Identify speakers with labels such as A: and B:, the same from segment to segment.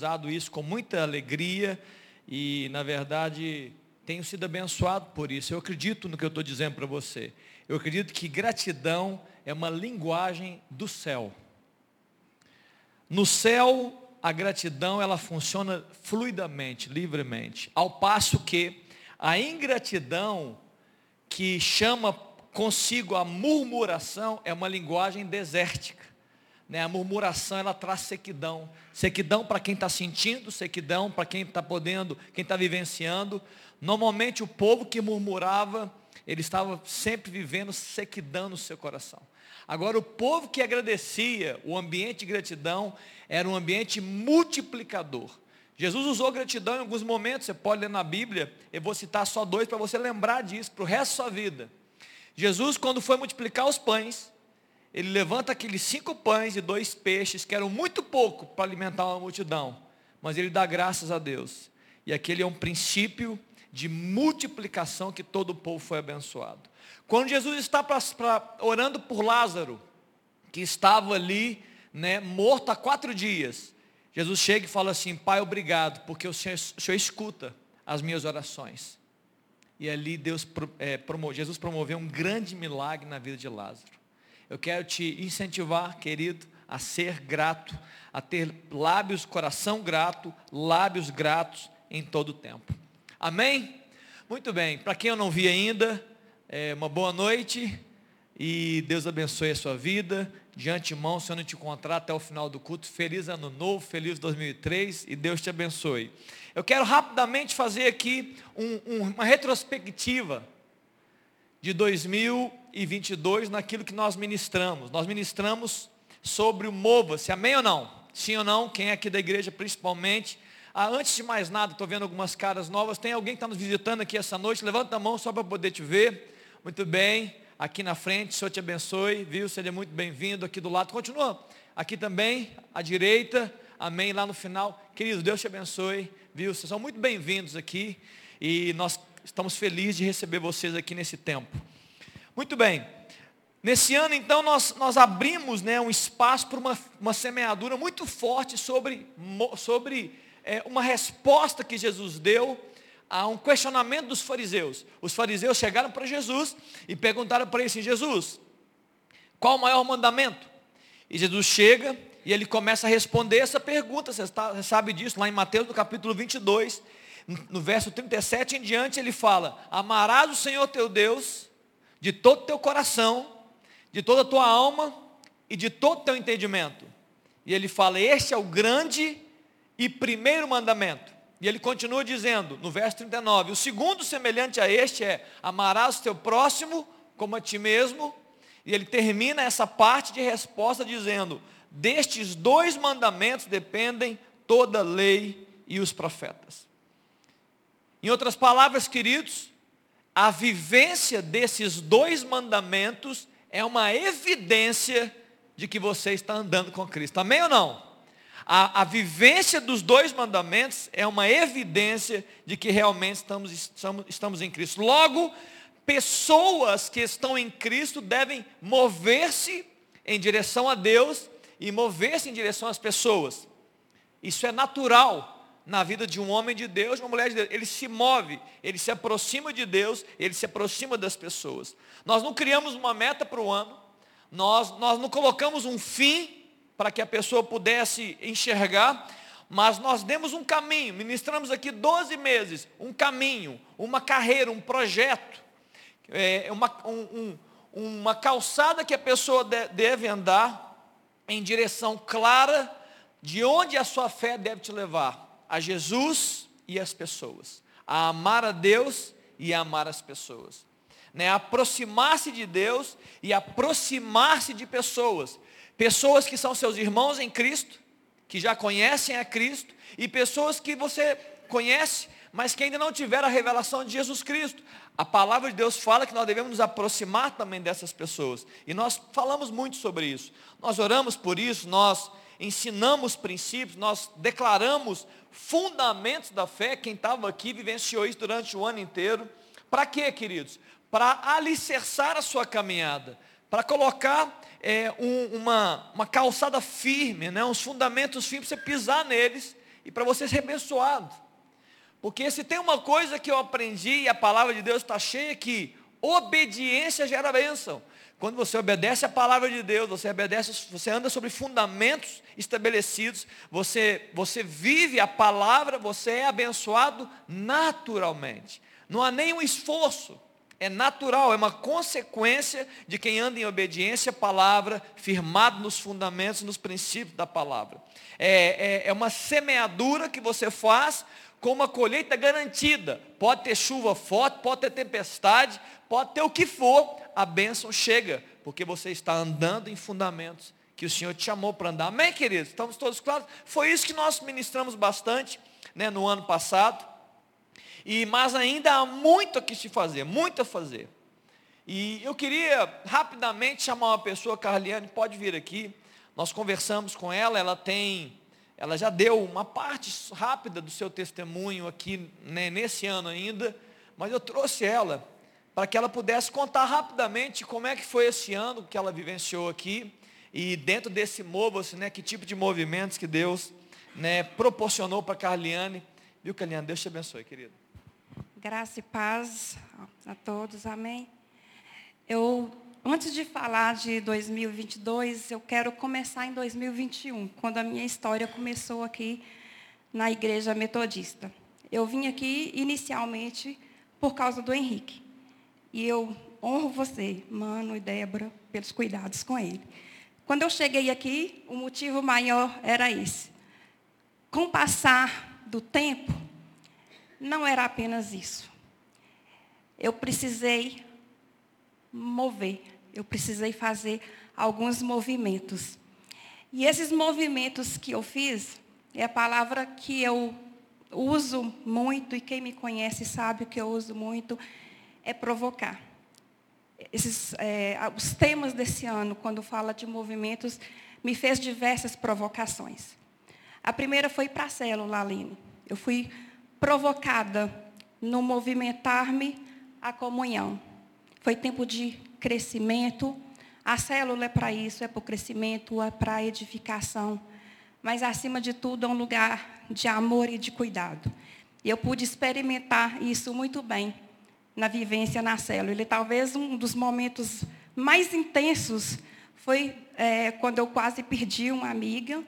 A: usado isso com muita alegria e, na verdade, tenho sido abençoado por isso. Eu acredito no que eu estou dizendo para você. Eu acredito que gratidão é uma linguagem do céu. No céu, a gratidão ela funciona fluidamente, livremente, ao passo que a ingratidão que chama consigo a murmuração é uma linguagem desértica. Né? A murmuração ela traz sequidão. Sequidão para quem está sentindo, sequidão para quem está podendo, quem está vivenciando. Normalmente o povo que murmurava, ele estava sempre vivendo sequidão no seu coração. Agora o povo que agradecia, o ambiente de gratidão, era um ambiente multiplicador. Jesus usou gratidão em alguns momentos, você pode ler na Bíblia, eu vou citar só dois para você lembrar disso para o resto da sua vida. Jesus, quando foi multiplicar os pães, ele levanta aqueles cinco pães e dois peixes, que eram muito pouco para alimentar uma multidão, mas ele dá graças a Deus. E aquele é um princípio de multiplicação que todo o povo foi abençoado. Quando Jesus está pra, pra, orando por Lázaro, que estava ali, né, morto há quatro dias, Jesus chega e fala assim, Pai, obrigado, porque o Senhor, o Senhor escuta as minhas orações. E ali Deus, é, Jesus promoveu um grande milagre na vida de Lázaro. Eu quero te incentivar, querido, a ser grato, a ter lábios, coração grato, lábios gratos em todo o tempo. Amém? Muito bem. Para quem eu não vi ainda, é, uma boa noite e Deus abençoe a sua vida. De antemão, se eu não te encontrar até o final do culto, feliz ano novo, feliz 2003 e Deus te abençoe. Eu quero rapidamente fazer aqui um, um, uma retrospectiva de 2022 naquilo que nós ministramos. Nós ministramos sobre o Mova-se, amém ou não? Sim ou não? Quem é aqui da igreja principalmente? Ah, antes de mais nada, estou vendo algumas caras novas. Tem alguém que está nos visitando aqui essa noite? Levanta a mão só para poder te ver. Muito bem. Aqui na frente, o Senhor te abençoe, viu? Seja muito bem-vindo aqui do lado. Continua. Aqui também, à direita. Amém. Lá no final. Querido, Deus te abençoe, viu? Vocês são muito bem-vindos aqui. E nós Estamos felizes de receber vocês aqui nesse tempo. Muito bem. Nesse ano, então, nós, nós abrimos né, um espaço para uma, uma semeadura muito forte sobre, sobre é, uma resposta que Jesus deu a um questionamento dos fariseus. Os fariseus chegaram para Jesus e perguntaram para ele assim, Jesus, qual o maior mandamento? E Jesus chega e ele começa a responder essa pergunta, você, está, você sabe disso, lá em Mateus, no capítulo 22, no verso 37 em diante, ele fala: Amarás o Senhor teu Deus de todo o teu coração, de toda a tua alma e de todo o teu entendimento. E ele fala: Este é o grande e primeiro mandamento. E ele continua dizendo, no verso 39, o segundo semelhante a este é: Amarás o teu próximo como a ti mesmo. E ele termina essa parte de resposta dizendo: Destes dois mandamentos dependem toda a lei e os profetas. Em outras palavras, queridos, a vivência desses dois mandamentos é uma evidência de que você está andando com Cristo. Amém ou não? A, a vivência dos dois mandamentos é uma evidência de que realmente estamos, estamos, estamos em Cristo. Logo, pessoas que estão em Cristo devem mover-se em direção a Deus e mover-se em direção às pessoas. Isso é natural na vida de um homem de Deus, de uma mulher de Deus. Ele se move, ele se aproxima de Deus, ele se aproxima das pessoas. Nós não criamos uma meta para o ano, nós, nós não colocamos um fim para que a pessoa pudesse enxergar, mas nós demos um caminho, ministramos aqui 12 meses, um caminho, uma carreira, um projeto, é, uma, um, um, uma calçada que a pessoa deve andar em direção clara de onde a sua fé deve te levar a Jesus e as pessoas, a amar a Deus e a amar as pessoas. Né? Aproximar-se de Deus e aproximar-se de pessoas. Pessoas que são seus irmãos em Cristo, que já conhecem a Cristo, e pessoas que você conhece, mas que ainda não tiveram a revelação de Jesus Cristo. A palavra de Deus fala que nós devemos nos aproximar também dessas pessoas. E nós falamos muito sobre isso. Nós oramos por isso, nós ensinamos princípios, nós declaramos fundamentos da fé. Quem estava aqui vivenciou isso durante o ano inteiro. Para quê, queridos? Para alicerçar a sua caminhada, para colocar é, um, uma, uma calçada firme, né? uns fundamentos firmes, para você pisar neles e para você ser abençoado. Porque se tem uma coisa que eu aprendi e a palavra de Deus está cheia que obediência gera bênção. Quando você obedece a palavra de Deus, você obedece, você anda sobre fundamentos estabelecidos, você, você vive a palavra, você é abençoado naturalmente. Não há nenhum esforço. É natural, é uma consequência de quem anda em obediência à palavra, firmado nos fundamentos, nos princípios da palavra. É, é, é uma semeadura que você faz com uma colheita garantida. Pode ter chuva forte, pode ter tempestade, pode ter o que for, a bênção chega, porque você está andando em fundamentos que o Senhor te chamou para andar. Amém, queridos? Estamos todos claros? Foi isso que nós ministramos bastante né, no ano passado. E, mas ainda há muito a que se fazer, muito a fazer. E eu queria rapidamente chamar uma pessoa, Carliane, pode vir aqui. Nós conversamos com ela, ela tem, ela já deu uma parte rápida do seu testemunho aqui né, nesse ano ainda, mas eu trouxe ela para que ela pudesse contar rapidamente como é que foi esse ano que ela vivenciou aqui e dentro desse mova-se, né, que tipo de movimentos que Deus né, proporcionou para Carliane. Viu, Carliane? Deus te abençoe, querido.
B: Graça e paz a todos, amém. Eu, antes de falar de 2022, eu quero começar em 2021, quando a minha história começou aqui na igreja metodista. Eu vim aqui inicialmente por causa do Henrique. E eu honro você, Mano e Débora, pelos cuidados com ele. Quando eu cheguei aqui, o motivo maior era esse. Com o passar do tempo, não era apenas isso. Eu precisei mover, eu precisei fazer alguns movimentos. E esses movimentos que eu fiz, é a palavra que eu uso muito, e quem me conhece sabe que eu uso muito, é provocar. Esses, é, os temas desse ano, quando fala de movimentos, me fez diversas provocações. A primeira foi para a célula, Aline. Eu fui provocada no movimentar-me à comunhão. Foi tempo de crescimento. A célula é para isso, é para o crescimento, é para a edificação. Mas, acima de tudo, é um lugar de amor e de cuidado. E eu pude experimentar isso muito bem na vivência na célula. Ele talvez um dos momentos mais intensos foi é, quando eu quase perdi uma amiga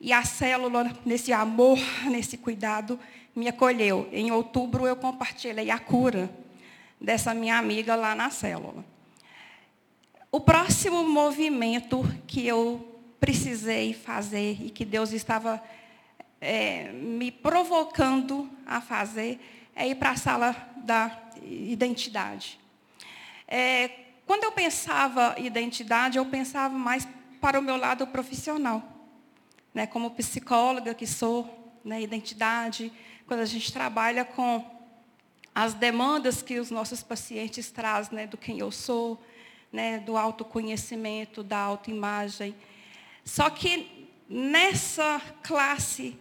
B: e a célula, nesse amor, nesse cuidado, me acolheu. Em outubro eu compartilhei a cura dessa minha amiga lá na célula. O próximo movimento que eu precisei fazer e que Deus estava é, me provocando a fazer é ir para a sala da identidade. É, quando eu pensava identidade, eu pensava mais para o meu lado profissional. Né, como psicóloga que sou, né, identidade, quando a gente trabalha com as demandas que os nossos pacientes trazem, né, do quem eu sou, né, do autoconhecimento, da autoimagem. Só que nessa classe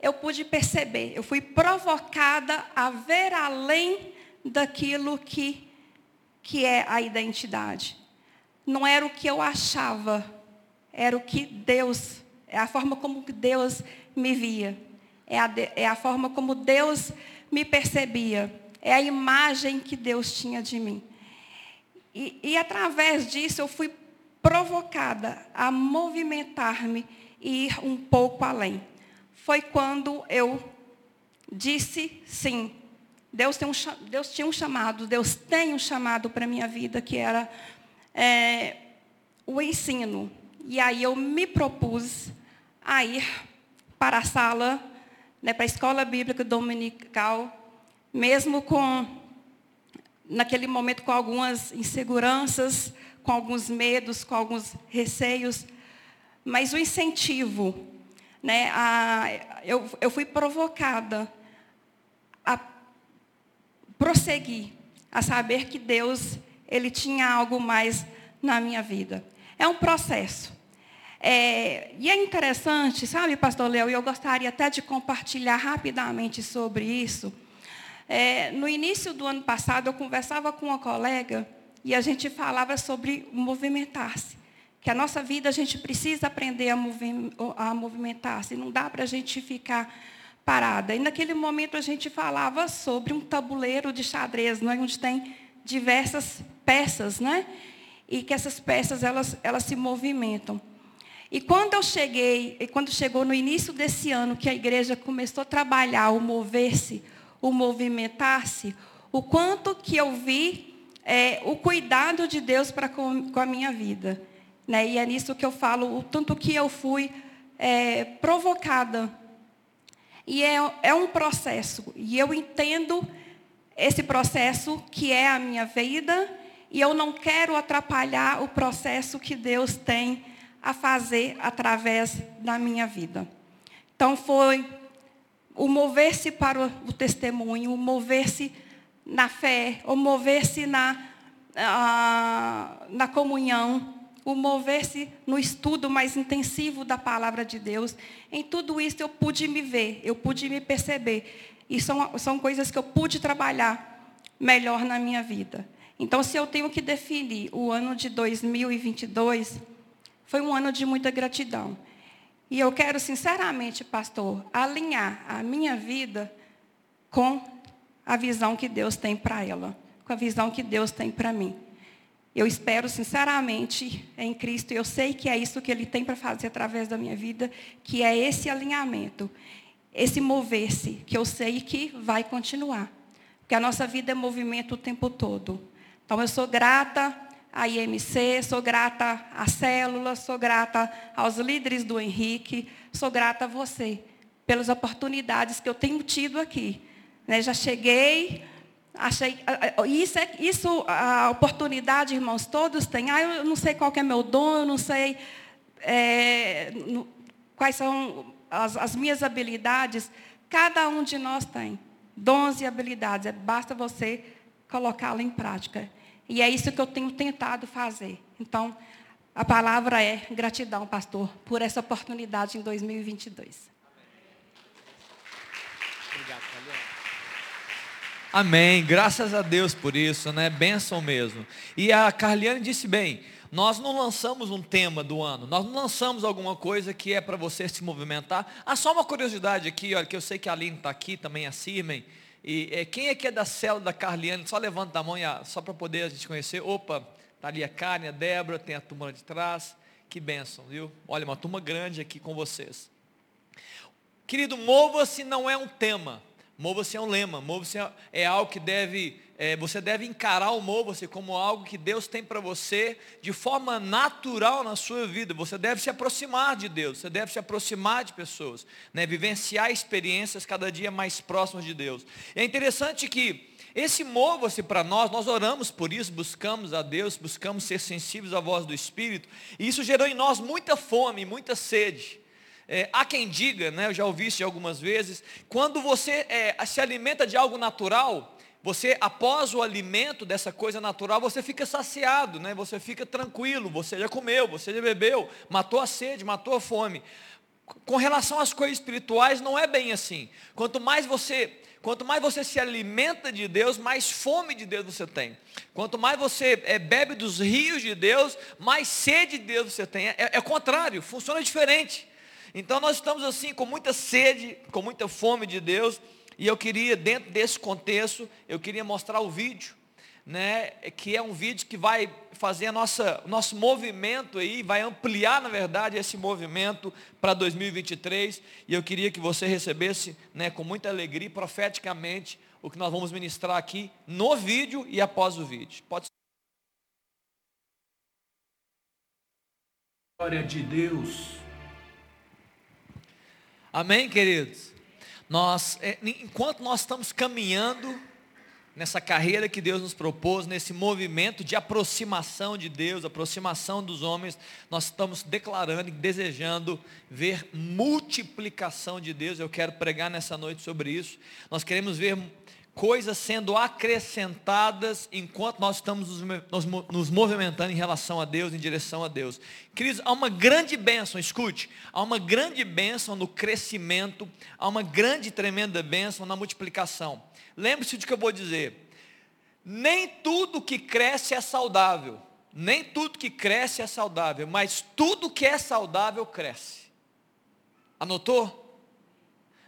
B: eu pude perceber, eu fui provocada a ver além daquilo que, que é a identidade. Não era o que eu achava, era o que Deus, é a forma como Deus me via, é a, é a forma como Deus me percebia, é a imagem que Deus tinha de mim. E, e através disso eu fui provocada a movimentar-me e ir um pouco além foi quando eu disse sim. Deus, tem um, Deus tinha um chamado, Deus tem um chamado para a minha vida, que era é, o ensino. E aí eu me propus a ir para a sala, né, para a escola bíblica dominical, mesmo com, naquele momento, com algumas inseguranças, com alguns medos, com alguns receios, mas o incentivo né, a, eu, eu fui provocada a prosseguir, a saber que Deus, Ele tinha algo mais na minha vida. É um processo. É, e é interessante, sabe, pastor Léo, e eu gostaria até de compartilhar rapidamente sobre isso. É, no início do ano passado, eu conversava com uma colega e a gente falava sobre movimentar-se. que a nossa vida a gente precisa aprender a, a movimentar-se, não dá para a gente ficar parada. E naquele momento a gente falava sobre um tabuleiro de xadrez, não é? onde tem diversas peças, né? E que essas peças elas, elas se movimentam. E quando eu cheguei, e quando chegou no início desse ano, que a igreja começou a trabalhar o mover-se, o movimentar-se, o quanto que eu vi é, o cuidado de Deus para com, com a minha vida. Né? E é nisso que eu falo, o tanto que eu fui é, provocada. E é, é um processo. E eu entendo esse processo que é a minha vida. E eu não quero atrapalhar o processo que Deus tem a fazer através da minha vida. Então foi o mover-se para o testemunho, o mover-se na fé, o mover-se na, uh, na comunhão, o mover-se no estudo mais intensivo da palavra de Deus. Em tudo isso eu pude me ver, eu pude me perceber. E são, são coisas que eu pude trabalhar melhor na minha vida. Então, se eu tenho que definir o ano de 2022, foi um ano de muita gratidão. E eu quero, sinceramente, pastor, alinhar a minha vida com a visão que Deus tem para ela, com a visão que Deus tem para mim. Eu espero sinceramente em Cristo, eu sei que é isso que Ele tem para fazer através da minha vida, que é esse alinhamento, esse mover-se, que eu sei que vai continuar. Porque a nossa vida é movimento o tempo todo. Então eu sou grata à IMC, sou grata à célula, sou grata aos líderes do Henrique, sou grata a você pelas oportunidades que eu tenho tido aqui. Né, já cheguei Achei, isso, é, isso, a oportunidade, irmãos, todos têm. Ah, eu não sei qual é meu dom, eu não sei é, quais são as, as, minhas habilidades. Cada um de nós tem dons e habilidades. É, basta você colocá-la em prática. E é isso que eu tenho tentado fazer. Então, a palavra é gratidão, pastor, por essa oportunidade em 2022.
A: Amém. Graças a Deus por isso, né? Benção mesmo. E a Carliane disse bem, nós não lançamos um tema do ano, nós não lançamos alguma coisa que é para você se movimentar. Ah, só uma curiosidade aqui, olha, que eu sei que a Aline está aqui, também a Sirmen. E é, quem é que é da célula da Carliane? Só levanta a mão, só para poder a gente conhecer. Opa, está ali a Karen, a Débora, tem a turma de trás. Que bênção, viu? Olha, uma turma grande aqui com vocês. Querido, mova-se não é um tema. Mova-se é um lema, mova-se é, é algo que deve, é, você deve encarar o mova-se como algo que Deus tem para você de forma natural na sua vida. Você deve se aproximar de Deus, você deve se aproximar de pessoas, né? vivenciar experiências cada dia mais próximas de Deus. E é interessante que esse mova-se para nós, nós oramos por isso, buscamos a Deus, buscamos ser sensíveis à voz do Espírito, e isso gerou em nós muita fome, muita sede. É, há quem diga, né, eu já ouvi isso algumas vezes, quando você é, se alimenta de algo natural, você, após o alimento dessa coisa natural, você fica saciado, né? você fica tranquilo, você já comeu, você já bebeu, matou a sede, matou a fome. Com relação às coisas espirituais, não é bem assim. Quanto mais você Quanto mais você se alimenta de Deus, mais fome de Deus você tem. Quanto mais você é, bebe dos rios de Deus, mais sede de Deus você tem. É, é contrário, funciona diferente. Então nós estamos assim com muita sede, com muita fome de Deus, e eu queria, dentro desse contexto, eu queria mostrar o vídeo, né, que é um vídeo que vai fazer a nossa, nosso movimento aí, vai ampliar, na verdade, esse movimento para 2023, e eu queria que você recebesse, né, com muita alegria, profeticamente, o que nós vamos ministrar aqui no vídeo e após o vídeo. Pode
C: Glória de Deus
A: Amém, queridos? Nós, é, enquanto nós estamos caminhando nessa carreira que Deus nos propôs, nesse movimento de aproximação de Deus, aproximação dos homens, nós estamos declarando e desejando ver multiplicação de Deus. Eu quero pregar nessa noite sobre isso. Nós queremos ver coisas sendo acrescentadas enquanto nós estamos nos, nos, movimentando em relação a Deus, em direção a Deus. Queridos, há uma grande bênção, escute, há uma grande bênção no crescimento, há uma grande tremenda bênção na multiplicação. Lembre-se do que eu vou dizer. Nem tudo que cresce é saudável. nem tudo que cresce é saudável, mas tudo que é saudável cresce. Anotou?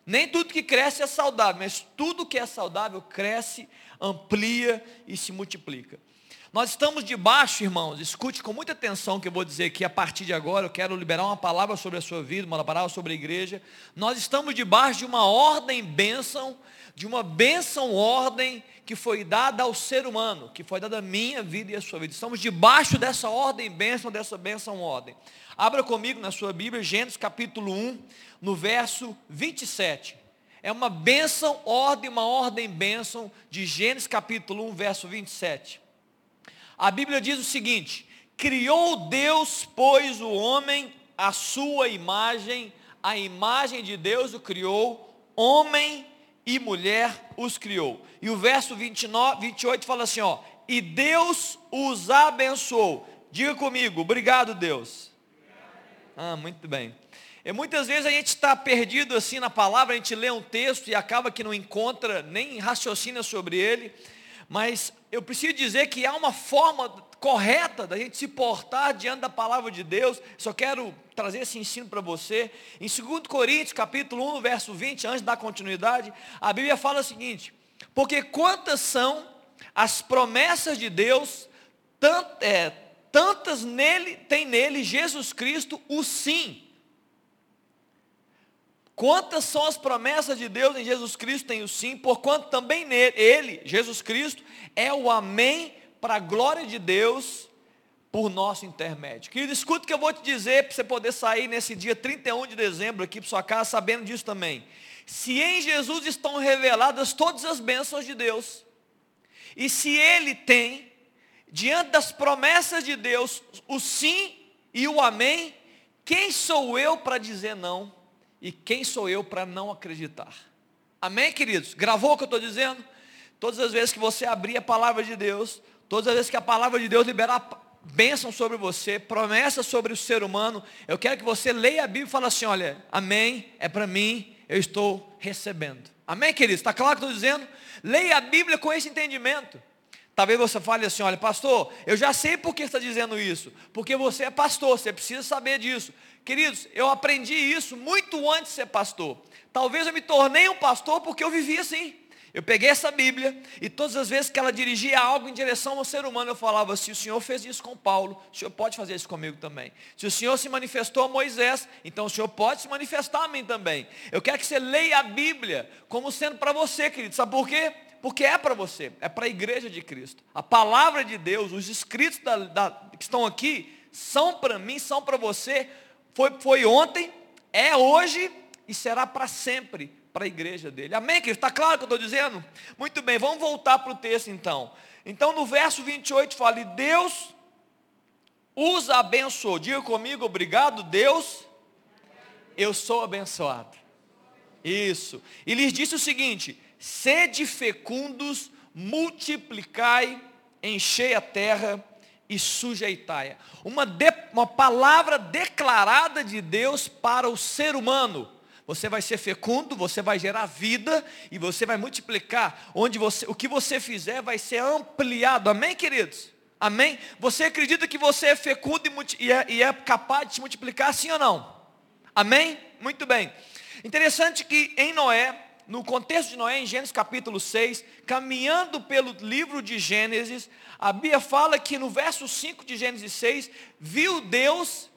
A: Nem tudo que cresce é saudável, mas tudo que é saudável cresce, amplia e se multiplica. Nós estamos debaixo, irmãos, escute com muita atenção o que eu vou dizer aqui a partir de agora, eu quero liberar uma palavra sobre a sua vida, uma palavra sobre a igreja. Nós estamos debaixo de uma ordem bênção, de uma bênção ordem que foi dada ao ser humano, que foi dada à minha vida e à sua vida. Estamos debaixo dessa ordem bênção, dessa bênção ordem. Abra comigo na sua Bíblia, Gênesis capítulo 1, no verso 27. É uma bênção, ordem, uma ordem bênção de Gênesis capítulo 1, verso 27. A Bíblia diz o seguinte: Criou Deus, pois, o homem a sua imagem, a imagem de Deus o criou, homem e mulher os criou. E o verso 29, 28 fala assim, ó, e Deus os abençoou. Diga comigo, obrigado Deus. Ah, muito bem. E muitas vezes a gente está perdido assim na palavra, a gente lê um texto e acaba que não encontra, nem raciocina sobre ele. Mas eu preciso dizer que há uma forma correta da gente se portar diante da palavra de Deus. Só quero trazer esse ensino para você. Em 2 Coríntios, capítulo 1, verso 20, antes da continuidade, a Bíblia fala o seguinte: Porque quantas são as promessas de Deus, tant, é, tantas nele, tem nele Jesus Cristo o sim. Quantas são as promessas de Deus em Jesus Cristo tem o sim, porquanto também nele, ele, Jesus Cristo, é o amém para a glória de Deus por nosso intermédio. Querido, escuta o que eu vou te dizer para você poder sair nesse dia 31 de dezembro aqui para sua casa sabendo disso também. Se em Jesus estão reveladas todas as bênçãos de Deus, e se Ele tem, diante das promessas de Deus, o sim e o amém, quem sou eu para dizer não? E quem sou eu para não acreditar? Amém, queridos? Gravou o que eu estou dizendo? Todas as vezes que você abrir a palavra de Deus, todas as vezes que a palavra de Deus liberar bênção sobre você, promessa sobre o ser humano, eu quero que você leia a Bíblia e fale assim, olha, amém, é para mim, eu estou recebendo. Amém, queridos? Está claro que estou dizendo? Leia a Bíblia com esse entendimento. Talvez você fale assim, olha, pastor, eu já sei por que está dizendo isso. Porque você é pastor, você precisa saber disso. Queridos, eu aprendi isso muito antes de ser pastor. Talvez eu me tornei um pastor porque eu vivi assim. Eu peguei essa Bíblia e todas as vezes que ela dirigia algo em direção ao ser humano, eu falava: se o Senhor fez isso com Paulo, o Senhor pode fazer isso comigo também. Se o Senhor se manifestou a Moisés, então o Senhor pode se manifestar a mim também. Eu quero que você leia a Bíblia como sendo para você, querido. Sabe por quê? Porque é para você, é para a igreja de Cristo. A palavra de Deus, os escritos da, da, que estão aqui, são para mim, são para você, foi, foi ontem, é hoje e será para sempre para a igreja dele. Amém, querido? Está claro o que eu estou dizendo? Muito bem, vamos voltar para o texto então. Então no verso 28 fala, e Deus os abençoou. Diga comigo, obrigado, Deus. Eu sou abençoado. Isso. E lhes disse o seguinte: sede fecundos, multiplicai, enchei a terra e sujeitai-a. Uma, de, uma palavra declarada de Deus para o ser humano. Você vai ser fecundo, você vai gerar vida e você vai multiplicar. Onde você, o que você fizer vai ser ampliado. Amém, queridos? Amém? Você acredita que você é fecundo e, é, e é capaz de se multiplicar, sim ou não? Amém? Muito bem. Interessante que em Noé, no contexto de Noé, em Gênesis capítulo 6, caminhando pelo livro de Gênesis, a Bíblia fala que no verso 5 de Gênesis 6, viu Deus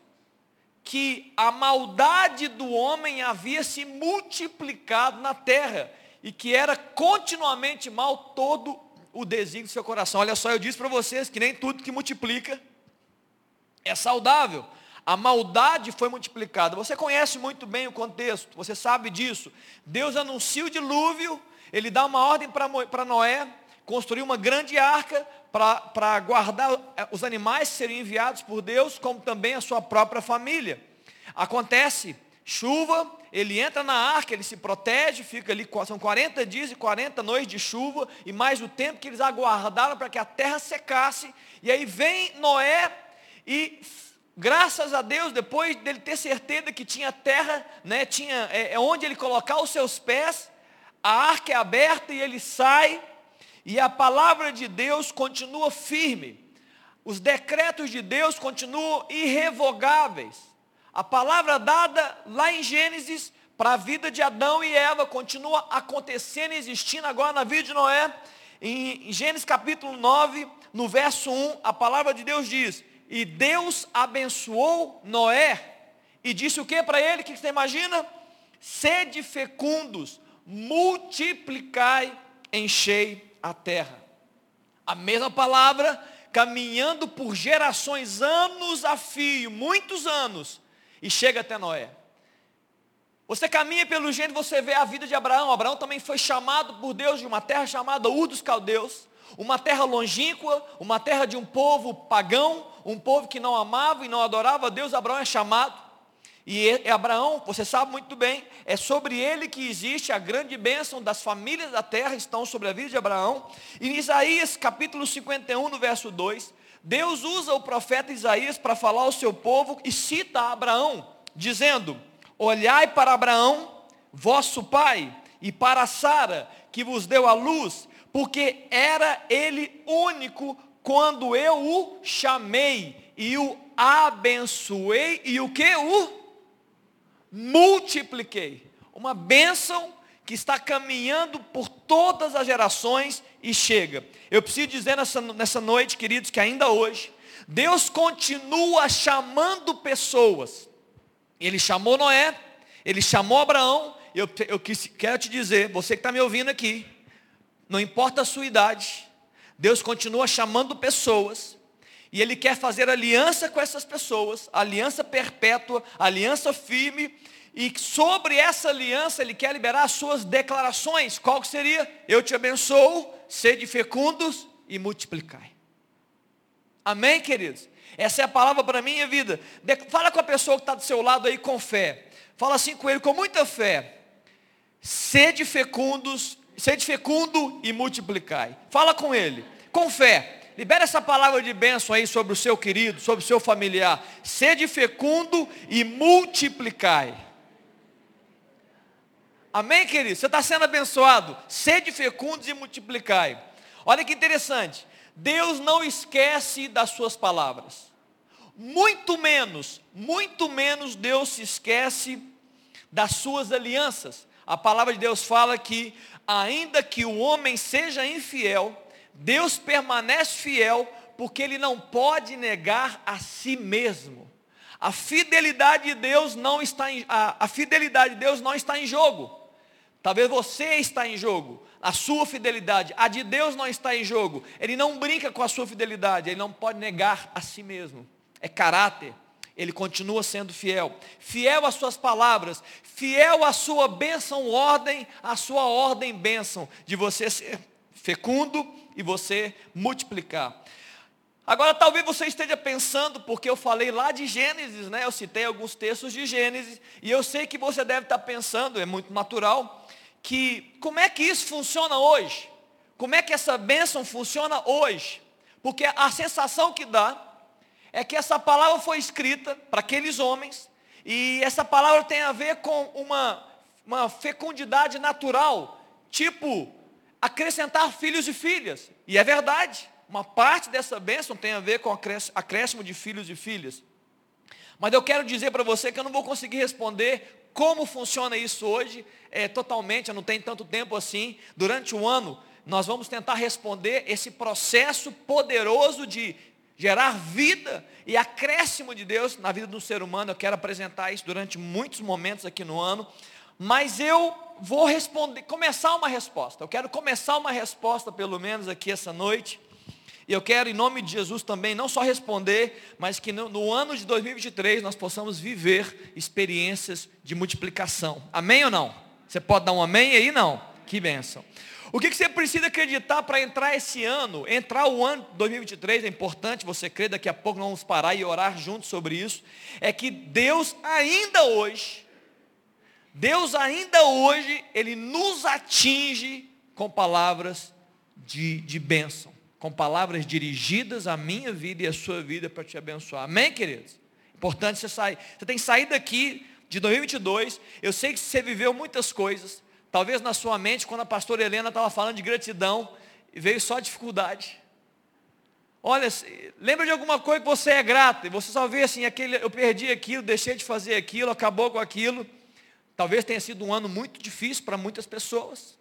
A: que a maldade do homem havia se multiplicado na terra e que era continuamente mal todo o desígnio do seu coração. Olha só, eu disse para vocês que nem tudo que multiplica é saudável a maldade foi multiplicada. Você conhece muito bem o contexto, você sabe disso. Deus anuncia o dilúvio, ele dá uma ordem para Noé, construir uma grande arca para guardar eh, os animais que seriam enviados por Deus, como também a sua própria família. Acontece, chuva, ele entra na arca, ele se protege, fica ali, são 40 dias e 40 noites de chuva, e mais o tempo que eles aguardaram para que a terra secasse, e aí vem Noé e graças a Deus, depois dele ter certeza que tinha terra, né, tinha é, é onde ele colocar os seus pés, a arca é aberta e ele sai, e a palavra de Deus continua firme. os decretos de Deus continuam irrevogáveis. A palavra dada lá em Gênesis para a vida de Adão e Eva continua acontecendo e existindo agora na vida de Noé. Em Gênesis capítulo 9, no verso 1, a palavra de Deus diz: E Deus abençoou Noé e disse o que para ele? O que você imagina? Sede fecundos, multiplicai, enchei a terra. A mesma palavra, caminhando por gerações, anos a fio, muitos anos, e chega até Noé. Você caminha pelo gênero, você vê a vida de Abraão. Abraão também foi chamado por Deus de uma terra chamada Ur dos Caldeus, uma terra longínqua, uma terra de um povo pagão, um povo que não amava e não adorava Deus. Abraão é chamado. E Abraão, você sabe muito bem, é sobre ele que existe a grande bênção das famílias da terra, estão sobre a vida de Abraão. Em Isaías capítulo 51, no verso 2, Deus usa o profeta Isaías para falar ao seu povo e cita Abraão, dizendo: Olhai para Abraão, vosso pai, e para Sara, que vos deu a luz, porque era ele único quando eu o chamei e o abençoei e o que o multipliquei. Uma bênção que está caminhando por todas as gerações e chega. Eu preciso dizer nessa, nessa noite, queridos, que ainda hoje, Deus continua chamando pessoas. Ele chamou Noé, ele chamou Abraão. Eu, eu quero te dizer, você que está me ouvindo aqui, não importa a sua idade, Deus continua chamando pessoas e Ele quer fazer aliança com essas pessoas, aliança perpétua, aliança firme, e sobre essa aliança Ele quer liberar as suas declarações. Qual que seria? Eu te abençoo, sede fecundos e multiplicai. Amém, queridos? Essa é a palavra para a minha vida. Fala com a pessoa que está do seu lado aí com fé. Fala assim com ele, com muita fé. Sede fecundos, sede fecundo e multiplicai. Fala com ele, com fé. Libera essa palavra de bênção aí sobre o seu querido, sobre o seu familiar. Sede fecundo e multiplicai. Amém, querido? Você está sendo abençoado. Sede fecundos e multiplicai. Olha que interessante. Deus não esquece das suas palavras. Muito menos, muito menos Deus se esquece das suas alianças. A palavra de Deus fala que, ainda que o homem seja infiel, Deus permanece fiel porque ele não pode negar a si mesmo. A fidelidade de Deus não está em, a, a fidelidade de Deus não está em jogo. Talvez você está em jogo, a sua fidelidade, a de Deus não está em jogo. Ele não brinca com a sua fidelidade, ele não pode negar a si mesmo. É caráter. Ele continua sendo fiel, fiel às suas palavras, fiel à sua bênção, ordem, à sua ordem, bênção, de você ser fecundo e você multiplicar. Agora talvez você esteja pensando, porque eu falei lá de Gênesis, né? Eu citei alguns textos de Gênesis, e eu sei que você deve estar pensando, é muito natural, que como é que isso funciona hoje? Como é que essa bênção funciona hoje? Porque a sensação que dá é que essa palavra foi escrita para aqueles homens, e essa palavra tem a ver com uma, uma fecundidade natural, tipo acrescentar filhos e filhas. E é verdade, uma parte dessa bênção tem a ver com acréscimo de filhos e filhas. Mas eu quero dizer para você que eu não vou conseguir responder como funciona isso hoje, é, totalmente, eu não tenho tanto tempo assim. Durante o ano, nós vamos tentar responder esse processo poderoso de gerar vida e acréscimo de Deus na vida do ser humano. Eu quero apresentar isso durante muitos momentos aqui no ano. Mas eu vou responder, começar uma resposta. Eu quero começar uma resposta, pelo menos aqui essa noite. E eu quero, em nome de Jesus, também não só responder, mas que no, no, ano de 2023 nós possamos viver experiências de multiplicação. Amém ou não? Você pode dar um amém aí? Não. Que bênção. O que, que você precisa acreditar para entrar esse ano? Entrar o ano 2023 é importante, você crê, daqui a pouco nós vamos parar e orar juntos sobre isso. É que Deus ainda hoje Deus ainda hoje, Ele nos atinge com palavras de, de bênção, com palavras dirigidas à minha vida e à sua vida para te abençoar. Amém, queridos? Importante você sair. Você tem que sair daqui de 2022. Eu sei que você viveu muitas coisas. Talvez na sua mente, quando a pastora Helena estava falando de gratidão, veio só dificuldade. Olha, lembra de alguma coisa que você é grato, e você só vê assim, aquele, eu perdi aquilo, deixei de fazer aquilo, acabou com aquilo. Talvez tenha sido um ano muito difícil para muitas pessoas.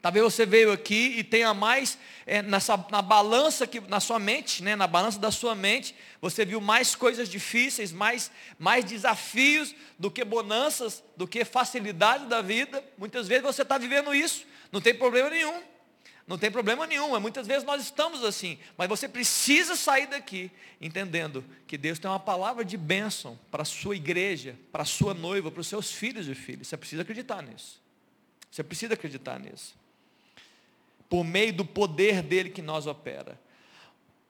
A: Talvez você veio aqui e tenha mais é, nessa, na balança que na sua mente, né, na balança da sua mente, você viu mais coisas difíceis, mais, mais desafios do que bonanças, do que facilidade da vida. Muitas vezes você está vivendo isso, não tem problema nenhum. Não tem problema nenhum, muitas vezes nós estamos assim, mas você precisa sair daqui entendendo que Deus tem uma palavra de bênção para a sua igreja, para a sua noiva, para os seus filhos e filhas. Você precisa acreditar nisso. Você precisa acreditar nisso por meio do poder dele que nós opera.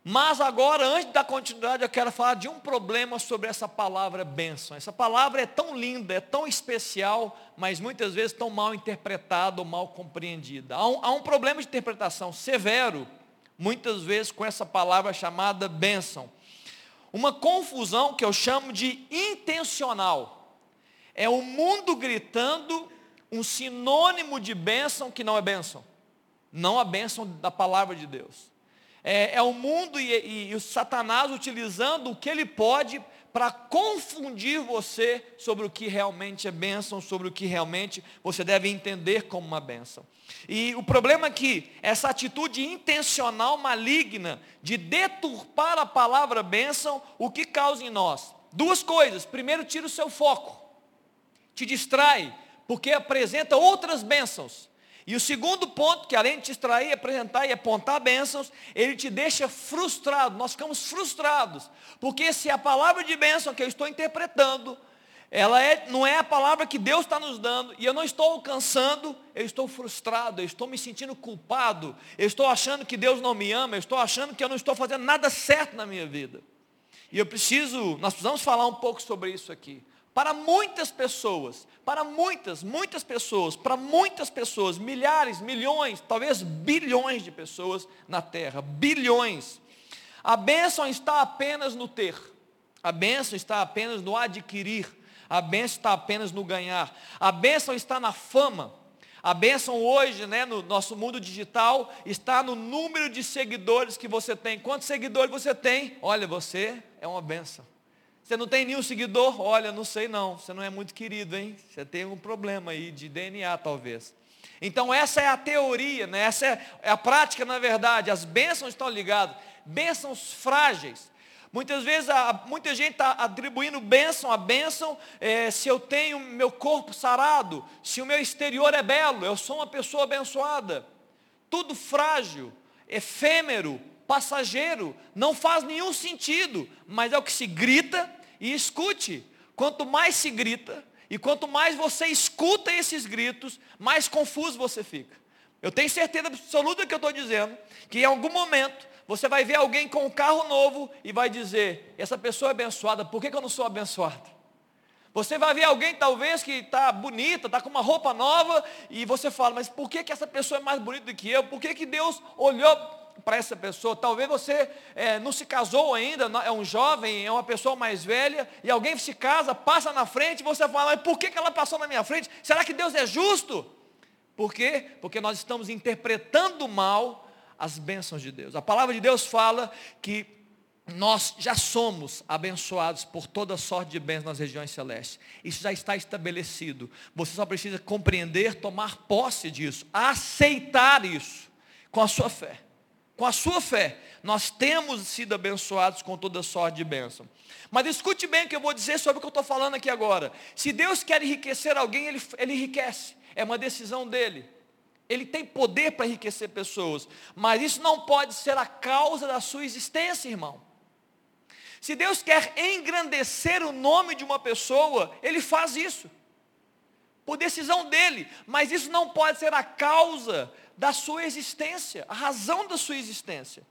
A: Mas agora, antes da continuidade, eu quero falar de um problema sobre essa palavra bênção. Essa palavra é tão linda, é tão especial, mas muitas vezes tão mal interpretada ou mal compreendida. Há um, há um problema de interpretação severo, muitas vezes, com essa palavra chamada bênção. Uma confusão que eu chamo de intencional. É o mundo gritando um sinônimo de bênção que não é bênção não a bênção da palavra de Deus. É, é o mundo e, e, e o Satanás utilizando o que ele pode para confundir você sobre o que realmente é bênção, sobre o que realmente você deve entender como uma bênção. E o problema é que essa atitude intencional maligna de deturpar a palavra bênção, o que causa em nós? Duas coisas. Primeiro, tira o seu foco, te distrai, porque apresenta outras bênçãos e o segundo ponto, que além de te extrair, apresentar e apontar bênçãos, ele te deixa frustrado. Nós ficamos frustrados. Porque se a palavra de bênção que eu estou interpretando, ela é, não é a palavra que Deus está nos dando, e eu não estou alcançando, eu estou frustrado, eu estou me sentindo culpado, eu estou achando que Deus não me ama, eu estou achando que eu não estou fazendo nada certo na minha vida. E eu preciso, nós precisamos falar um pouco sobre isso aqui. Para muitas pessoas, para muitas, muitas pessoas, para muitas pessoas, milhares, milhões, talvez bilhões de pessoas na terra, bilhões. A bênção está apenas no ter, a bênção está apenas no adquirir, a bênção está apenas no ganhar, a bênção está na fama. A bênção hoje, né, no nosso mundo digital, está no número de seguidores que você tem. Quantos seguidores você tem? Olha, você é uma bênção. Você não tem nenhum seguidor? Olha, não sei não. Você não é muito querido, hein? Você tem um problema aí de DNA, talvez. Então essa é a teoria, né? essa é, é a prática, na verdade. As bênçãos estão ligadas. Bênçãos frágeis. Muitas vezes a, muita gente está atribuindo bênção a bênção é, se eu tenho meu corpo sarado, se o meu exterior é belo, eu sou uma pessoa abençoada. Tudo frágil, efêmero, passageiro, não faz nenhum sentido, mas é o que se grita e escute. Quanto mais se grita e quanto mais você escuta esses gritos, mais confuso você fica. Eu tenho certeza absoluta que eu estou dizendo que em algum momento você vai ver alguém com um carro novo e vai dizer, essa pessoa é abençoada, por que, que eu não sou abençoado? Você vai ver alguém talvez que está bonita, está com uma roupa nova, e você fala, mas por que, que essa pessoa é mais bonita do que eu? Por que, que Deus olhou para essa pessoa. Talvez você é, não se casou ainda, é um jovem, é uma pessoa mais velha, e alguém se casa, passa na frente, e você fala, por que, que ela passou na minha frente? Será que Deus é justo? Por quê? Porque nós estamos interpretando mal as bênçãos de Deus. A palavra de Deus fala que nós já somos abençoados por toda sorte de bens nas regiões celestes. Isso já está estabelecido. Você só precisa compreender, tomar posse disso, aceitar isso com a sua fé. Com a sua fé, nós temos sido abençoados com toda sorte de bênção. Mas escute bem o que eu vou dizer sobre o que eu estou falando aqui agora. Se Deus quer enriquecer alguém, Ele, ele enriquece. É uma decisão dele. Ele tem poder para enriquecer pessoas. Mas isso não pode ser a causa da sua existência, irmão. Se Deus quer engrandecer o nome de uma pessoa, Ele faz isso. Por decisão dele. Mas isso não pode ser a causa da sua existência, a razão da sua existência.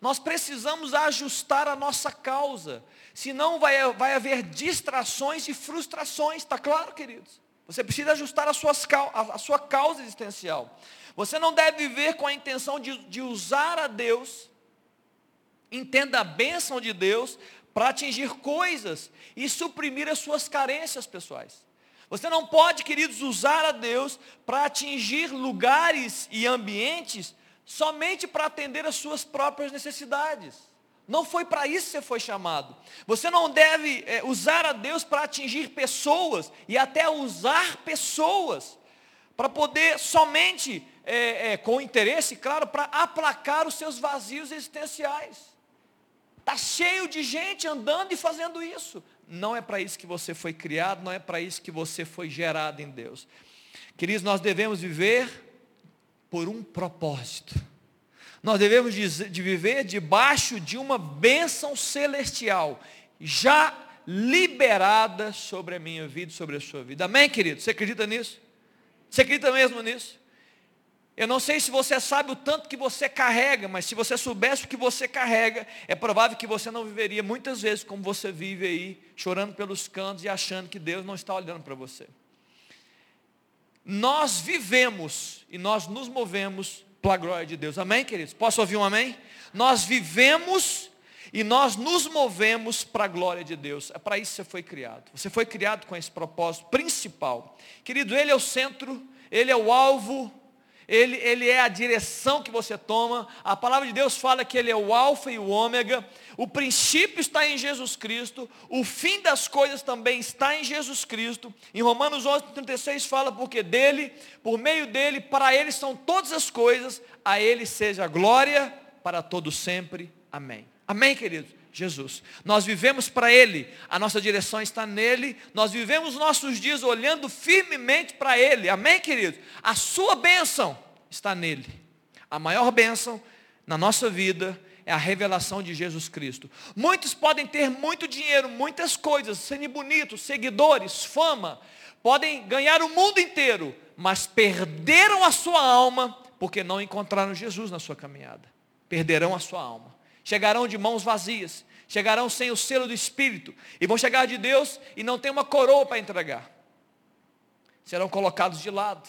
A: Nós precisamos ajustar a nossa causa, senão vai, vai haver distrações e frustrações, está claro, queridos? Você precisa ajustar a, suas, a, a sua causa existencial. Você não deve viver com a intenção de, de usar a Deus, entenda a bênção de Deus, para atingir coisas e suprimir as suas carências pessoais. Você não pode, queridos, usar a Deus para atingir lugares e ambientes somente para atender às suas próprias necessidades. Não foi para isso que você foi chamado. Você não deve é, usar a Deus para atingir pessoas e até usar pessoas para poder somente, é, é, com interesse, claro, para aplacar os seus vazios existenciais. Está cheio de gente andando e fazendo isso. Não é para isso que você foi criado, não é para isso que você foi gerado em Deus. Queridos, nós devemos viver por um propósito. Nós devemos de viver debaixo de uma bênção celestial, já liberada sobre a minha vida e sobre a sua vida. Amém, querido? Você acredita nisso? Você acredita mesmo nisso? Eu não sei se você sabe o tanto que você carrega, mas se você soubesse o que você carrega, é provável que você não viveria muitas vezes como você vive aí, chorando pelos cantos e achando que Deus não está olhando para você. Nós vivemos e nós nos movemos pela glória de Deus. Amém, queridos? Posso ouvir um amém? Nós vivemos e nós nos movemos para a glória de Deus. É para isso que você foi criado. Você foi criado com esse propósito principal. Querido, Ele é o centro, Ele é o alvo ele, ele é a direção que você toma. A palavra de Deus fala que Ele é o alfa e o ômega. O princípio está em Jesus Cristo. O fim das coisas também está em Jesus Cristo. Em Romanos 11, 36 fala, porque dele, por meio dele, para ele são todas as coisas. A ele seja glória para todos sempre. Amém. Amém, queridos? Jesus. Nós vivemos para Ele, a nossa direção está nele, nós vivemos nossos dias olhando firmemente para Ele, amém, queridos? A sua bênção está nele. A maior bênção na nossa vida é a revelação de Jesus Cristo. Muitos podem ter muito dinheiro, muitas coisas, serem bonitos, seguidores, fama, podem ganhar o mundo inteiro, mas perderam a sua alma porque não encontraram Jesus na sua caminhada. Perderão a sua alma chegarão de mãos vazias, chegarão sem o selo do Espírito, e vão chegar de Deus e não tem uma coroa para entregar. Serão colocados de lado,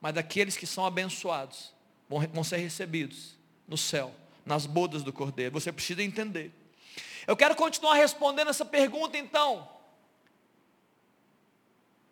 A: mas daqueles que são abençoados vão, vão ser recebidos no céu, nas bodas do Cordeiro. Você precisa entender. Eu quero continuar respondendo essa pergunta então.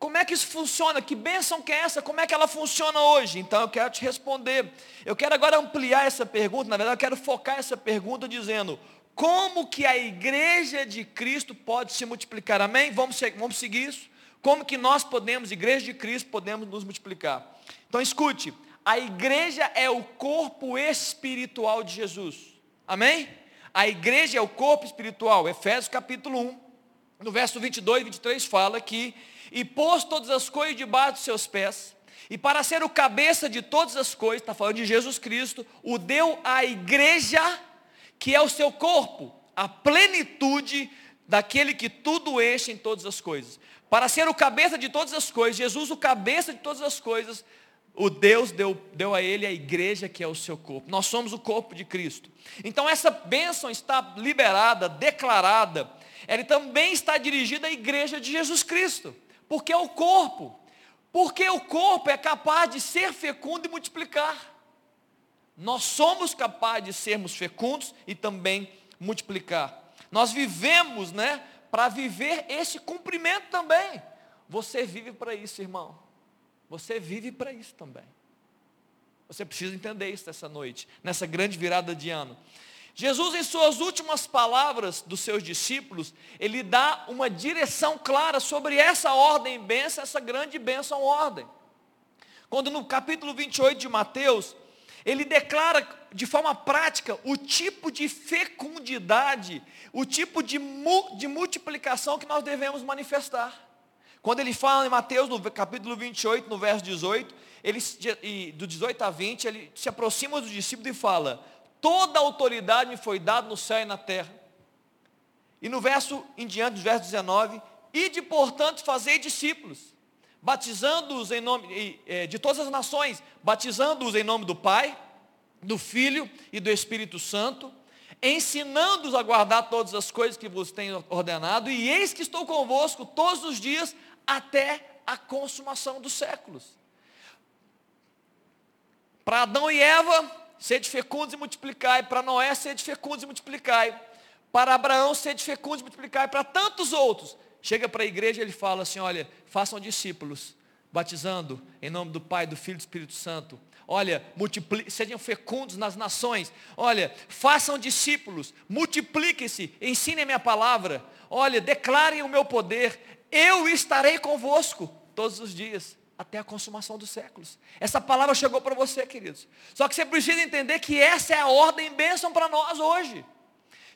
A: Como é que isso funciona? Que bênção que é essa? Como é que ela funciona hoje? Então eu quero te responder. Eu quero agora ampliar essa pergunta, na verdade eu quero focar essa pergunta dizendo, como que a igreja de Cristo pode se multiplicar? Amém? Vamos, vamos seguir isso? Como que nós podemos, igreja de Cristo, podemos nos multiplicar? Então escute, a igreja é o corpo espiritual de Jesus. Amém? A igreja é o corpo espiritual. Efésios capítulo 1, no verso 22 e 23 fala que e pôs todas as coisas debaixo dos seus pés, e para ser o cabeça de todas as coisas, está falando de Jesus Cristo, o deu à igreja, que é o seu corpo, a plenitude daquele que tudo enche em todas as coisas. Para ser o cabeça de todas as coisas, Jesus, o cabeça de todas as coisas, o Deus deu, deu a ele a igreja que é o seu corpo. Nós somos o corpo de Cristo. Então essa bênção está liberada, declarada. Ela também está dirigida à igreja de Jesus Cristo. Porque é o corpo. Porque o corpo é capaz de ser fecundo e multiplicar. Nós somos capazes de sermos fecundos e também multiplicar. Nós vivemos, né, para viver esse cumprimento também. Você vive para isso, irmão. Você vive para isso também. Você precisa entender isso essa noite, nessa grande virada de ano. Jesus, em suas últimas palavras dos seus discípulos, ele dá uma direção clara sobre essa ordem bênção, essa grande bênção ordem. Quando no capítulo 28 de Mateus, ele declara de forma prática o tipo de fecundidade, o tipo de, mu de multiplicação que nós devemos manifestar. Quando ele fala em Mateus, no capítulo 28, no verso 18, ele, do 18 a 20, ele se aproxima dos discípulos e fala, toda a autoridade me foi dada no céu e na terra. E no verso em diante, no verso 19, ide portanto fazei discípulos, batizando-os em nome é, de todas as nações, batizando-os em nome do Pai, do Filho e do Espírito Santo, ensinando-os a guardar todas as coisas que vos tenho ordenado, e eis que estou convosco todos os dias até a consumação dos séculos. Para Adão e Eva, sede fecundos e multiplicai. Para Noé, sede fecundos e multiplicai. Para Abraão, sede fecundos e multiplicai. Para tantos outros. Chega para a igreja e ele fala assim, olha, façam discípulos. batizando em nome do Pai, do Filho e do Espírito Santo. Olha, sejam fecundos nas nações. Olha, façam discípulos, multipliquem-se, ensinem a minha palavra. Olha, declarem o meu poder. Eu estarei convosco todos os dias, até a consumação dos séculos. Essa palavra chegou para você, queridos. Só que você precisa entender que essa é a ordem bênção para nós hoje.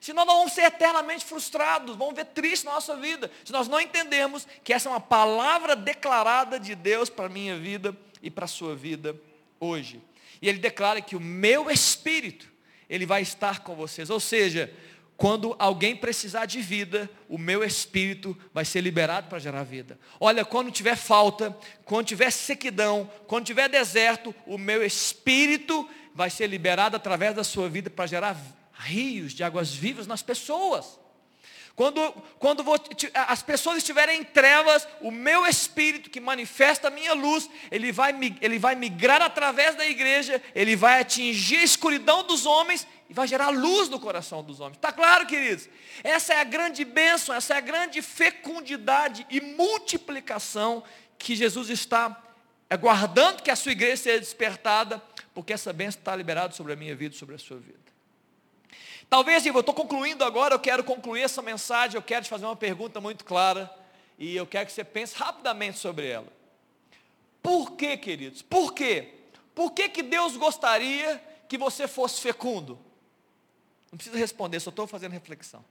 A: Senão nós vamos ser eternamente frustrados, vamos ver triste na nossa vida. Se nós não entendermos que essa é uma palavra declarada de Deus para a minha vida e para a sua vida hoje. E ele declara que o meu espírito, ele vai estar com vocês. Ou seja, quando alguém precisar de vida, o meu espírito vai ser liberado para gerar vida. Olha, quando tiver falta, quando tiver sequidão, quando tiver deserto, o meu espírito vai ser liberado através da sua vida para gerar rios de águas vivas nas pessoas. Quando, quando vou, as pessoas estiverem em trevas, o meu espírito que manifesta a minha luz, ele vai, ele vai migrar através da igreja, ele vai atingir a escuridão dos homens e vai gerar luz no coração dos homens. Está claro, queridos? Essa é a grande bênção, essa é a grande fecundidade e multiplicação que Jesus está aguardando que a sua igreja seja despertada, porque essa bênção está liberada sobre a minha vida e sobre a sua vida. Talvez, eu estou concluindo agora, eu quero concluir essa mensagem, eu quero te fazer uma pergunta muito clara, e eu quero que você pense rapidamente sobre ela. Por que, queridos? Por quê? Por que, que Deus gostaria que você fosse fecundo? Não precisa responder, só estou fazendo reflexão.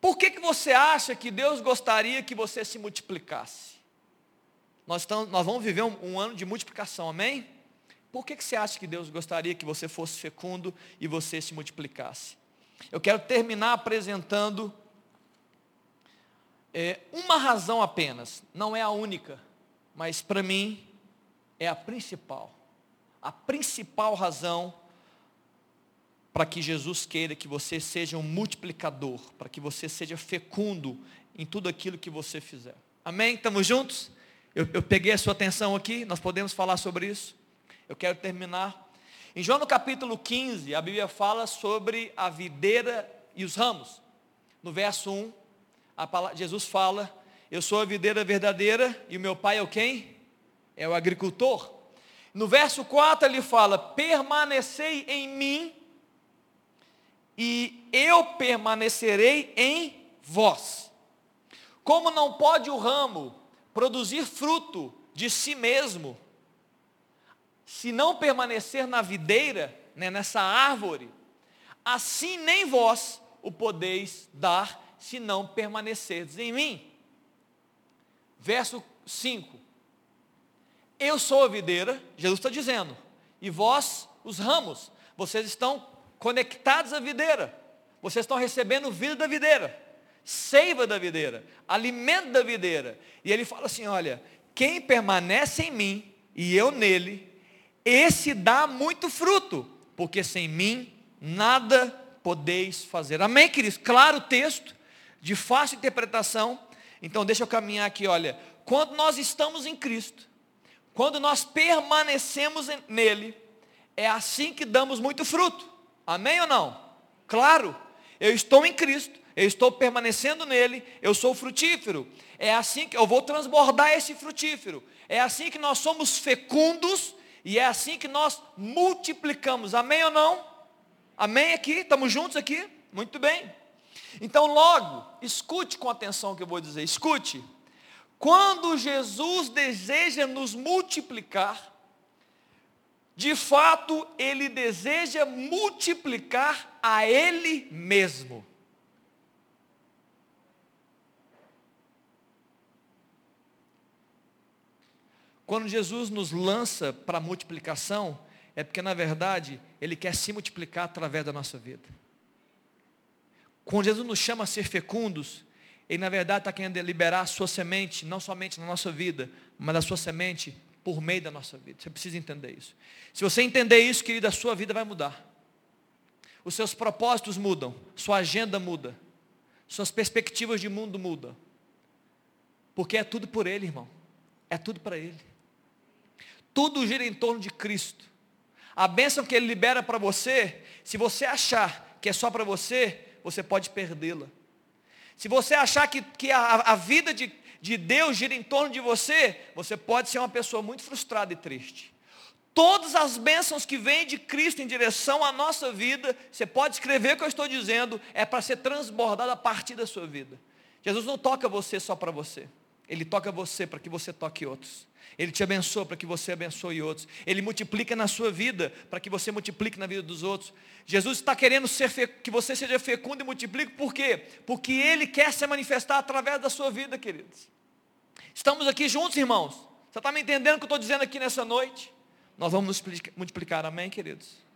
A: Por que, que você acha que Deus gostaria que você se multiplicasse? Nós, estamos, nós vamos viver um, um ano de multiplicação, amém? Por que, que você acha que Deus gostaria que você fosse fecundo e você se multiplicasse? Eu quero terminar apresentando é, uma razão apenas, não é a única, mas para mim é a principal. A principal razão para que Jesus queira que você seja um multiplicador, para que você seja fecundo em tudo aquilo que você fizer. Amém? Estamos juntos? Eu, eu peguei a sua atenção aqui, nós podemos falar sobre isso. Eu quero terminar. Em João no capítulo 15, a Bíblia fala sobre a videira e os ramos. No verso 1, palavra, Jesus fala, eu sou a videira verdadeira e o meu pai é o quem? É o agricultor. No verso 4 ele fala, permanecei em mim e eu permanecerei em vós. Como não pode o ramo produzir fruto de si mesmo, se não permanecer na videira, né, nessa árvore, assim nem vós o podeis dar, se não permanecerdes em mim. Verso 5. Eu sou a videira, Jesus está dizendo, e vós os ramos, vocês estão conectados à videira, vocês estão recebendo vida da videira, seiva da videira, alimento da videira. E ele fala assim: olha, quem permanece em mim e eu nele, esse dá muito fruto, porque sem mim nada podeis fazer. Amém, queridos? Claro o texto, de fácil interpretação. Então deixa eu caminhar aqui, olha. Quando nós estamos em Cristo, quando nós permanecemos nele, é assim que damos muito fruto. Amém ou não? Claro, eu estou em Cristo, eu estou permanecendo nele, eu sou frutífero. É assim que eu vou transbordar esse frutífero. É assim que nós somos fecundos e é assim que nós multiplicamos. Amém ou não? Amém aqui? Estamos juntos aqui? Muito bem. Então, logo, escute com atenção o que eu vou dizer. Escute. Quando Jesus deseja nos multiplicar, de fato, ele deseja multiplicar a ele mesmo. Quando Jesus nos lança para a multiplicação, é porque na verdade Ele quer se multiplicar através da nossa vida. Quando Jesus nos chama a ser fecundos, Ele na verdade está querendo liberar a sua semente, não somente na nossa vida, mas a sua semente por meio da nossa vida. Você precisa entender isso. Se você entender isso, querido, a sua vida vai mudar. Os seus propósitos mudam, sua agenda muda, suas perspectivas de mundo mudam. Porque é tudo por Ele, irmão. É tudo para Ele. Tudo gira em torno de Cristo. A bênção que Ele libera para você, se você achar que é só para você, você pode perdê-la. Se você achar que, que a, a vida de, de Deus gira em torno de você, você pode ser uma pessoa muito frustrada e triste. Todas as bênçãos que vêm de Cristo em direção à nossa vida, você pode escrever o que eu estou dizendo, é para ser transbordado a partir da sua vida. Jesus não toca você só para você. Ele toca você para que você toque outros. Ele te abençoa para que você abençoe outros. Ele multiplica na sua vida para que você multiplique na vida dos outros. Jesus está querendo ser que você seja fecundo e multiplique, por quê? Porque Ele quer se manifestar através da sua vida, queridos. Estamos aqui juntos, irmãos. Você está me entendendo o que eu estou dizendo aqui nessa noite? Nós vamos nos multiplicar, amém, queridos?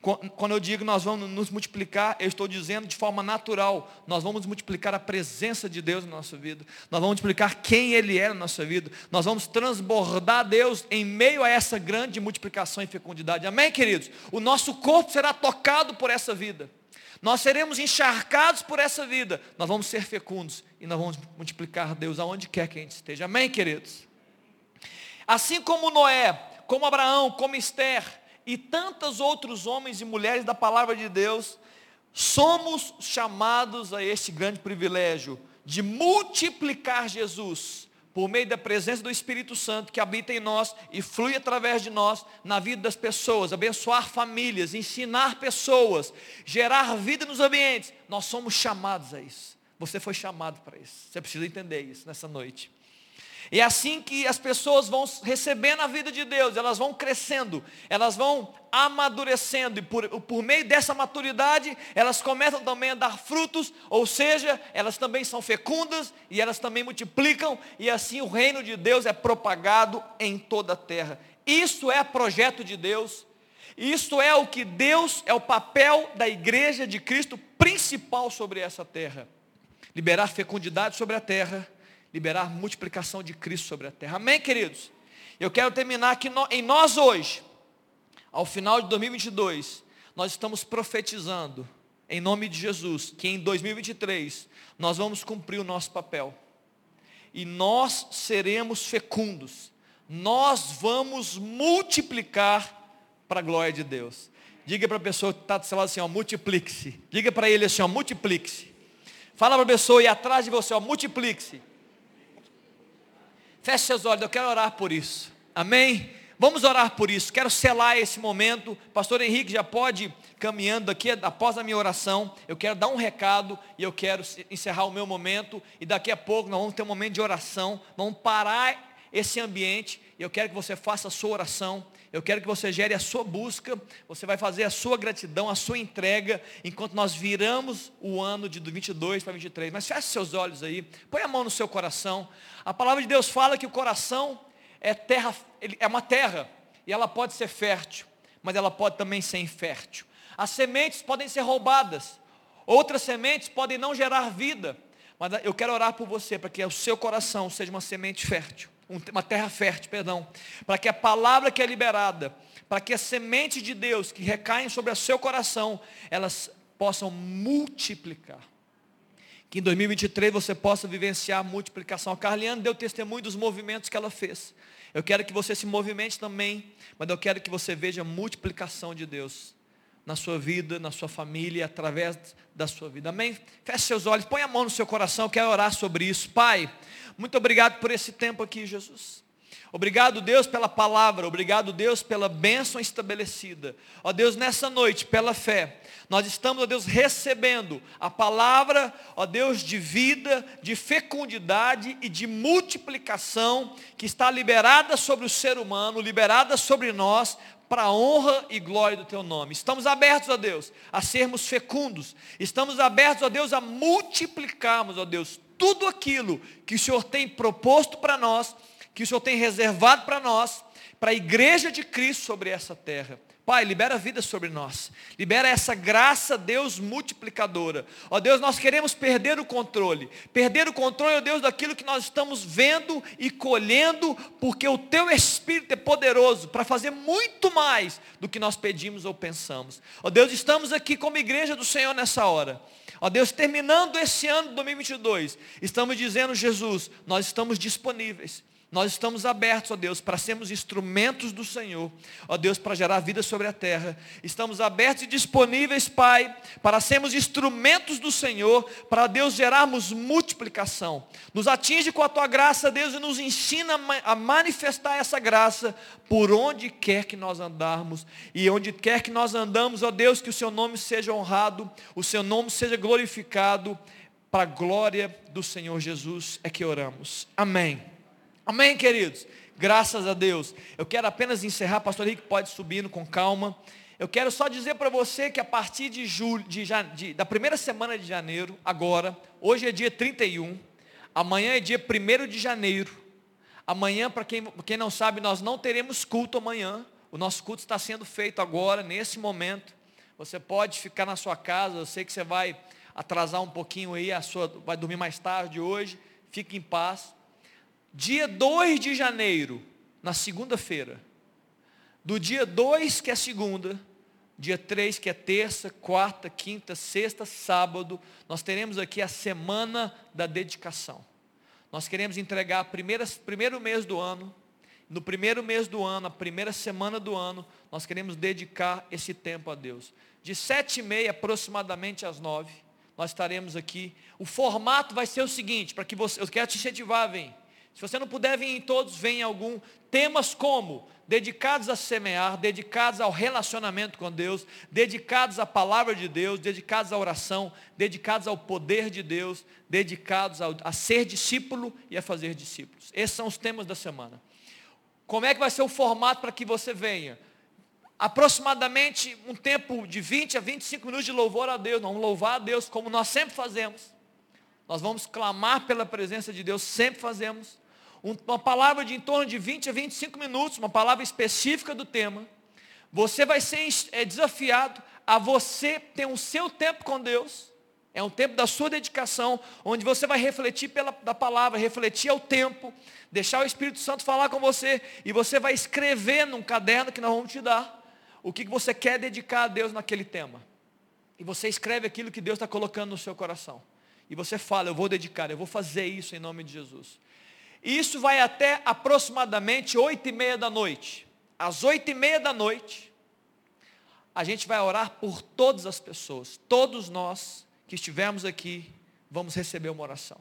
A: Quando eu digo nós vamos nos multiplicar, eu estou dizendo de forma natural, nós vamos multiplicar a presença de Deus na nossa vida, nós vamos multiplicar quem Ele é na nossa vida, nós vamos transbordar Deus em meio a essa grande multiplicação e fecundidade, amém, queridos? O nosso corpo será tocado por essa vida, nós seremos encharcados por essa vida, nós vamos ser fecundos e nós vamos multiplicar Deus aonde quer que a gente esteja, amém, queridos? Assim como Noé, como Abraão, como Esther, e tantos outros homens e mulheres da palavra de Deus, somos chamados a este grande privilégio de multiplicar Jesus por meio da presença do Espírito Santo que habita em nós e flui através de nós na vida das pessoas, abençoar famílias, ensinar pessoas, gerar vida nos ambientes. Nós somos chamados a isso. Você foi chamado para isso. Você precisa entender isso nessa noite. E é assim que as pessoas vão recebendo a vida de Deus, elas vão crescendo, elas vão amadurecendo, e por, por meio dessa maturidade, elas começam também a dar frutos, ou seja, elas também são fecundas, e elas também multiplicam, e assim o reino de Deus é propagado em toda a terra. Isso é projeto de Deus, isto é o que Deus, é o papel da igreja de Cristo principal sobre essa terra. Liberar fecundidade sobre a terra, liberar multiplicação de Cristo sobre a terra. Amém, queridos? Eu quero terminar aqui em nós hoje, ao final de 2022, nós estamos profetizando, em nome de Jesus, que em 2023 nós vamos cumprir o nosso papel. E nós seremos fecundos. Nós vamos multiplicar para a glória de Deus. Diga para a pessoa que está do seu lado assim, multiplique-se. Diga para ele assim, multiplique-se. Fala para a pessoa e atrás de você, multiplique-se. Feche seus olhos, eu quero orar por isso. Amém? Vamos orar por isso. Quero selar esse momento. Pastor Henrique já pode caminhando aqui após a minha oração. Eu quero dar um recado e eu quero encerrar o meu momento. E daqui a pouco nós vamos ter um momento de oração. Vamos parar esse ambiente. E eu quero que você faça a sua oração. Eu quero que você gere a sua busca. Você vai fazer a sua gratidão, a sua entrega, enquanto nós viramos o ano de 22 para 23. Mas feche seus olhos aí. Põe a mão no seu coração. A palavra de Deus fala que o coração é terra, é uma terra, e ela pode ser fértil, mas ela pode também ser infértil. As sementes podem ser roubadas, outras sementes podem não gerar vida, mas eu quero orar por você, para que o seu coração seja uma semente fértil, uma terra fértil, perdão, para que a palavra que é liberada, para que as sementes de Deus que recaem sobre o seu coração, elas possam multiplicar. Que em 2023 você possa vivenciar a multiplicação. A Carliane deu testemunho dos movimentos que ela fez. Eu quero que você se movimente também, mas eu quero que você veja a multiplicação de Deus na sua vida, na sua família, através da sua vida. Amém? Feche seus olhos, põe a mão no seu coração, eu quero orar sobre isso. Pai, muito obrigado por esse tempo aqui, Jesus. Obrigado, Deus, pela palavra. Obrigado, Deus, pela bênção estabelecida. Ó Deus, nessa noite, pela fé, nós estamos, ó Deus, recebendo a palavra, ó Deus, de vida, de fecundidade e de multiplicação que está liberada sobre o ser humano, liberada sobre nós, para a honra e glória do teu nome. Estamos abertos, ó Deus, a sermos fecundos. Estamos abertos, ó Deus, a multiplicarmos, ó Deus, tudo aquilo que o Senhor tem proposto para nós que o Senhor tem reservado para nós, para a igreja de Cristo sobre essa terra. Pai, libera a vida sobre nós. Libera essa graça, Deus, multiplicadora. Ó Deus, nós queremos perder o controle. Perder o controle, ó Deus, daquilo que nós estamos vendo e colhendo, porque o Teu Espírito é poderoso para fazer muito mais do que nós pedimos ou pensamos. Ó Deus, estamos aqui como igreja do Senhor nessa hora. Ó Deus, terminando esse ano de 2022, estamos dizendo, Jesus, nós estamos disponíveis Nós estamos abertos, ó Deus, para sermos instrumentos do Senhor, ó Deus, para gerar vida sobre a terra. Estamos abertos e disponíveis, Pai, para sermos instrumentos do Senhor, para Deus gerarmos multiplicação. Nos atinge com a tua graça, Deus, e nos ensina a manifestar essa graça por onde quer que nós andarmos. E onde quer que nós andamos, ó Deus, que o seu nome seja honrado, o seu nome seja glorificado, para a glória do Senhor Jesus é que oramos. Amém. Amém, queridos? Graças a Deus. Eu quero apenas encerrar, pastor Henrique pode subindo com calma. Eu quero só dizer para você que a partir de julho, de, de, da primeira semana de janeiro, agora, hoje é dia 31, amanhã é dia 1 de janeiro. Amanhã, para quem, quem não sabe, nós não teremos culto amanhã. O nosso culto está sendo feito agora, nesse momento. Você pode ficar na sua casa, eu sei que você vai atrasar um pouquinho aí, a sua, vai dormir mais tarde hoje. Fique em paz dia 2 de janeiro, na segunda-feira, do dia 2, que é segunda, dia 3, que é terça, quarta, quinta, sexta, sábado, nós teremos aqui a semana da dedicação. Nós queremos entregar o primeiro mês do ano, no primeiro mês do ano, a primeira semana do ano, nós queremos dedicar esse tempo a Deus. De sete e meia aproximadamente às nove, nós estaremos aqui. O formato vai ser o seguinte, para que você, eu quero te incentivar, vem. Se você não puder vir em todos, vem em algum. Temas como dedicados a semear, dedicados ao relacionamento com Deus, dedicados à palavra de Deus, dedicados à oração, dedicados ao poder de Deus, dedicados a ser discípulo e a fazer discípulos. Esses são os temas da semana. Como é que vai ser o formato para que você venha? Aproximadamente um tempo de 20 a 25 minutos de louvor a Deus. Vamos louvar a Deus como nós sempre fazemos. Nós vamos clamar pela presença de Deus, sempre fazemos uma palavra de em torno de 20 a 25 minutos, uma palavra específica do tema. Você vai ser é, desafiado a você ter o seu tempo com Deus. É um tempo da sua dedicação, onde você vai refletir pela da palavra, refletir ao tempo, deixar o Espírito Santo falar com você, e você vai escrever num caderno que nós vamos te dar, o que você quer dedicar a Deus naquele tema. E você escreve aquilo que Deus está colocando no seu coração. E você fala, eu vou dedicar, eu vou fazer isso em nome de Jesus. E isso vai até aproximadamente oito e meia da noite. Às oito e meia da noite, a gente vai orar por todas as pessoas. Todos nós que estivermos aqui, vamos receber uma oração.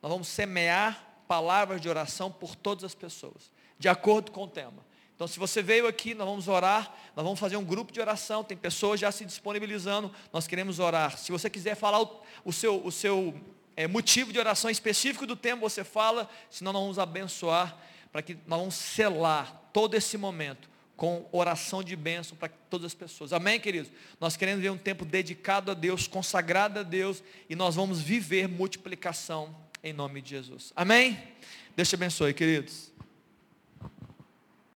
A: Nós vamos semear palavras de oração por todas as pessoas, de acordo com o tema. Então, se você veio aqui, nós vamos orar, nós vamos fazer um grupo de oração, tem pessoas já se disponibilizando, nós queremos orar. Se você quiser falar o, o seu, o seu é, motivo de oração específico do tempo, você fala, senão nós vamos abençoar, para que nós vamos selar todo esse momento com oração de bênção para todas as pessoas. Amém, queridos? Nós queremos ver um tempo dedicado a Deus, consagrado a Deus, e nós vamos viver multiplicação em nome de Jesus. Amém? Deus te abençoe, queridos.